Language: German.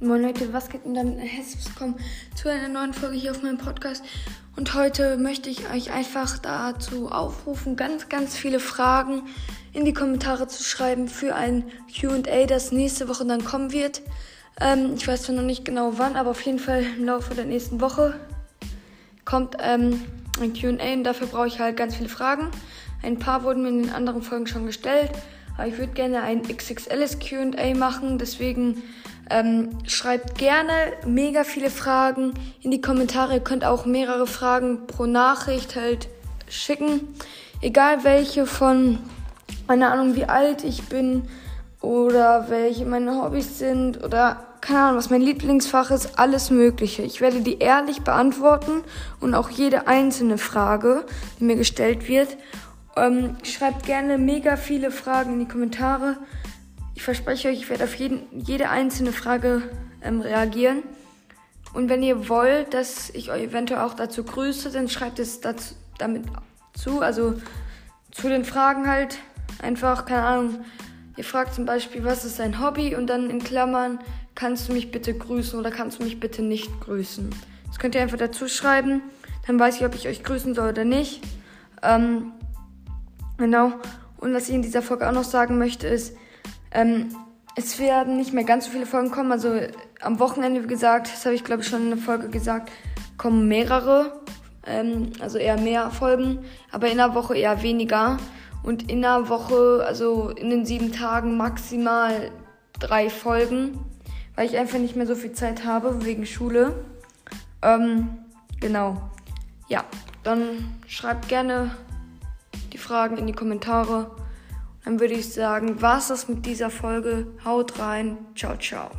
Moin Leute, was geht denn dann? Herzlich willkommen zu einer neuen Folge hier auf meinem Podcast. Und heute möchte ich euch einfach dazu aufrufen, ganz, ganz viele Fragen in die Kommentare zu schreiben für ein QA, das nächste Woche dann kommen wird. Ähm, ich weiß zwar noch nicht genau wann, aber auf jeden Fall im Laufe der nächsten Woche kommt ähm, ein QA und dafür brauche ich halt ganz viele Fragen. Ein paar wurden mir in den anderen Folgen schon gestellt, aber ich würde gerne ein XXLs QA machen, deswegen ähm, schreibt gerne mega viele Fragen in die Kommentare. Ihr könnt auch mehrere Fragen pro Nachricht halt schicken. Egal welche von, keine Ahnung, wie alt ich bin oder welche meine Hobbys sind oder keine Ahnung, was mein Lieblingsfach ist, alles Mögliche. Ich werde die ehrlich beantworten und auch jede einzelne Frage, die mir gestellt wird. Ähm, schreibt gerne mega viele Fragen in die Kommentare. Ich verspreche euch, ich werde auf jeden, jede einzelne Frage ähm, reagieren. Und wenn ihr wollt, dass ich euch eventuell auch dazu grüße, dann schreibt es dazu, damit zu. Also zu den Fragen halt einfach, keine Ahnung. Ihr fragt zum Beispiel, was ist dein Hobby? Und dann in Klammern, kannst du mich bitte grüßen oder kannst du mich bitte nicht grüßen? Das könnt ihr einfach dazu schreiben. Dann weiß ich, ob ich euch grüßen soll oder nicht. Ähm, genau. Und was ich in dieser Folge auch noch sagen möchte, ist, ähm, es werden nicht mehr ganz so viele Folgen kommen. Also am Wochenende, wie gesagt, das habe ich glaube ich schon in der Folge gesagt, kommen mehrere. Ähm, also eher mehr Folgen. Aber in der Woche eher weniger. Und in der Woche, also in den sieben Tagen maximal drei Folgen. Weil ich einfach nicht mehr so viel Zeit habe wegen Schule. Ähm, genau. Ja, dann schreibt gerne die Fragen in die Kommentare. Dann würde ich sagen, was das mit dieser Folge. Haut rein. Ciao, ciao.